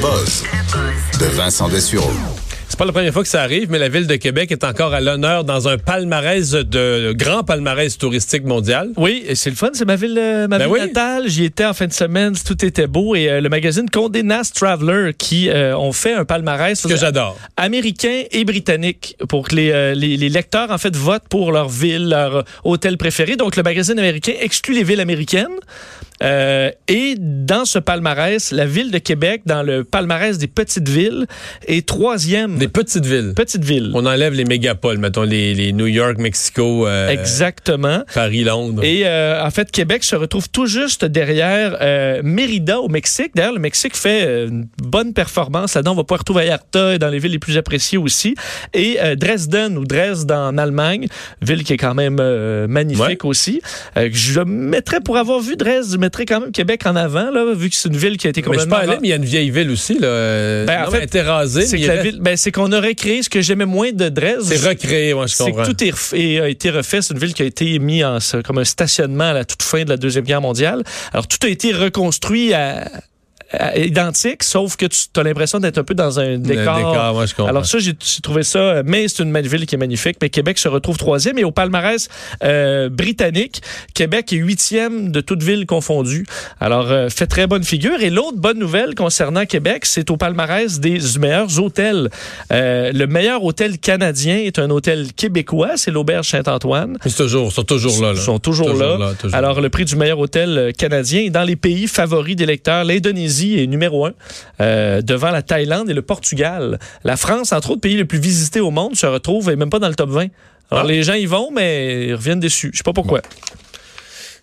Buzz de Vincent Dessureau. C'est pas la première fois que ça arrive, mais la ville de Québec est encore à l'honneur dans un palmarès de grand palmarès touristique mondial. Oui, et c'est le fun, c'est ma ville, euh, ma Ben ville oui. natale. J'y étais en fin de semaine, tout était beau et euh, le magazine Condé Nast Traveler qui euh, ont fait un palmarès Ce que j'adore. américain et britannique pour que les, euh, les, les lecteurs en fait votent pour leur ville, leur hôtel préféré. Donc le magazine américain exclut les villes américaines. Euh, et dans ce palmarès, la ville de Québec, dans le palmarès des petites villes, est troisième. Des petites villes. petites villes. On enlève les mégapoles, mettons les, les New York, Mexico, euh, Exactement. Paris, Londres. Et euh, en fait, Québec se retrouve tout juste derrière euh, Mérida au Mexique. D'ailleurs, le Mexique fait une bonne performance là-dedans. On va pouvoir retrouver et dans les villes les plus appréciées aussi. Et euh, Dresden ou Dresde en Allemagne, ville qui est quand même euh, magnifique aussi. Euh, que je mettrais, pour avoir vu Dresde, mettrais quand même Québec en avant, là, vu que c'est une ville qui a été mais je suis complètement... pas allé, mais il y a une vieille ville aussi. Là. Ben, en non, fait, elle a été rasée, c'est que la ville, ben, c'est qu'on aurait créé ce que j'aimais moins de Dresde. c'est recréé, moi je C'est comprends. que tout est refait- a été refait. C'est une ville qui a été mise en, comme un stationnement à la toute fin de la Deuxième Guerre mondiale. Alors, tout a été reconstruit à- identique, sauf que tu as l'impression d'être un peu dans un décor. je. Alors ça, j'ai trouvé ça, euh, mais c'est une ville qui est magnifique. Mais Québec se retrouve troisième. Et au palmarès euh, britannique, Québec est huitième de toutes villes confondues. Alors, euh, fait très bonne figure. Et l'autre bonne nouvelle concernant Québec, c'est au palmarès des meilleurs hôtels. Euh, le meilleur hôtel canadien est un hôtel québécois, c'est l'Auberge Saint-Antoine. C'est toujours, ils sont toujours là. là. Ils sont toujours, là. toujours Alors, le prix du meilleur hôtel euh, canadien est dans les pays favoris des lecteurs. L'Indonésie est numéro un, euh, devant la Thaïlande et le Portugal. La France, entre autres pays les plus visités au monde, se retrouve et même pas dans le top 20. Alors, Ah. les gens y vont, mais ils reviennent déçus. Je sais pas pourquoi.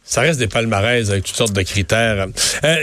Ça reste des palmarès avec toutes sortes de critères. Euh,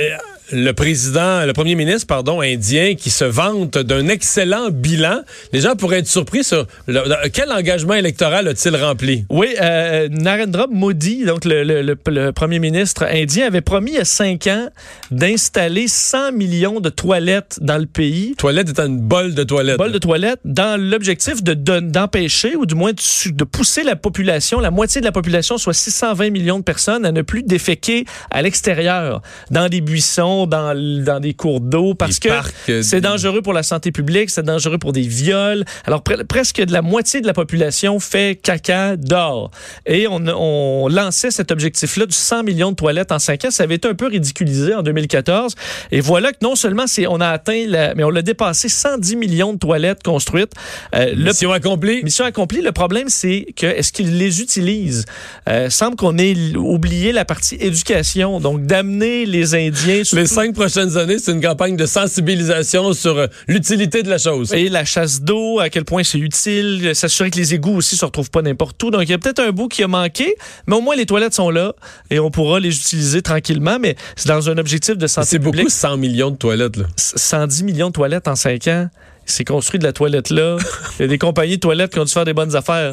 le président, le premier ministre, pardon, indien, qui se vante d'un excellent bilan. Les gens pourraient être surpris sur le- le- quel engagement électoral a-t-il rempli? Oui, euh, Narendra Modi, donc le, le- premier ministre indien, avait promis il y a cinq ans d'installer 100 millions de toilettes dans le pays. Toilette étant une bolle de toilette. bol de toilette dans l'objectif de d'empêcher ou du moins de, de pousser la population, la moitié de la population, soit 620 millions de personnes, à ne plus déféquer à l'extérieur, dans des buissons, dans, dans des cours d'eau, parce Des que euh, c'est dangereux pour la santé publique, c'est dangereux pour des viols. Alors pre- presque de la moitié de la population fait caca dehors. Et on, on lançait cet objectif-là du 100 millions de toilettes en 5 ans. Ça avait été un peu ridiculisé en 2014. Et voilà que non seulement on a atteint, la, mais on l'a dépassé 110 millions de toilettes construites. Euh, le Mission accomplie. Mission accomplie. Le problème, c'est que est-ce qu'ils les utilisent? Euh, semble qu'on ait oublié la partie éducation, donc d'amener les Indiens Les cinq prochaines années, c'est une campagne de sensibilisation sur euh, l'utilité de la chose. et la chasse d'eau, à quel point c'est utile, s'assurer que les égouts aussi se retrouvent pas n'importe où. Donc, il y a peut-être un bout qui a manqué, mais au moins les toilettes sont là et on pourra les utiliser tranquillement, mais c'est dans un objectif de santé C'est beaucoup, publique. 100 millions de toilettes. Là. 110 millions de toilettes en 5 ans. C'est construit de la toilette là. Il y a des compagnies de toilettes qui ont dû faire des bonnes affaires.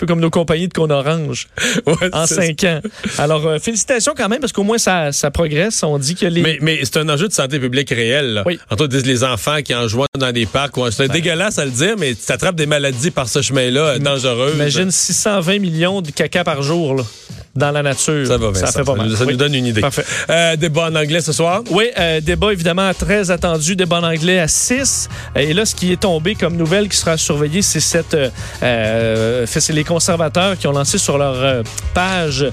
Peu comme nos compagnies de cône orange Ouais, en 5 ans. Alors, euh, félicitations quand même, parce qu'au moins ça, ça progresse. On dit que les... Mais, mais c'est un enjeu de santé publique réel. Là. Oui. Entre autres, disent les enfants qui en jouent dans des parcs. C'est dégueulasse à le dire, mais tu attrapes des maladies par ce chemin-là euh, dangereuses. Imagine 620 millions de caca par jour là, dans la nature. Ça va, Vincent. Ça fait pas Ça mal. nous- ça Oui. nous donne une idée. Parfait. Euh, débat en anglais ce soir? Oui, euh, débat évidemment très attendu, débat en anglais à 6. Et là, ce qui est tombé comme nouvelle qui sera surveillée, c'est cette, euh, euh, c'est les conservateurs qui ont lancé sur leur euh, page euh,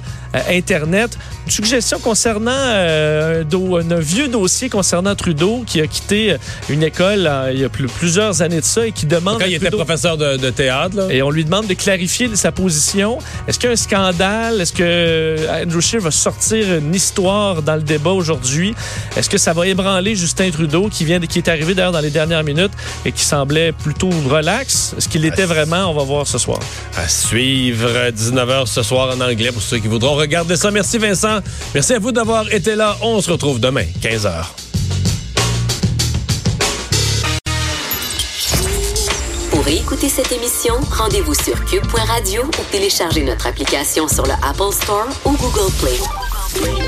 Internet une suggestion concernant euh, un, do- un vieux dossier concernant Trudeau qui a quitté euh, une école euh, il y a plus- plusieurs années de ça et qui demande Quand il était professeur de, de théâtre, là. et on lui demande de clarifier sa position. Est-ce qu'il y a un scandale? Est-ce que Andrew Scheer va sortir une histoire dans le débat aujourd'hui? Est-ce que ça va ébranler Justin Trudeau qui vient, de- qui est arrivé d'ailleurs dans les dernières minutes et qui semblait plutôt relax? Est-ce qu'il était vraiment? On va voir ce soir. À suivre 19h ce soir en anglais pour ceux qui voudront regarde ça. Merci Vincent. Merci à vous d'avoir été là. On se retrouve demain, 15h. Pour écouter cette émission, rendez-vous sur cube.radio ou téléchargez notre application sur le Apple Store ou Google Play.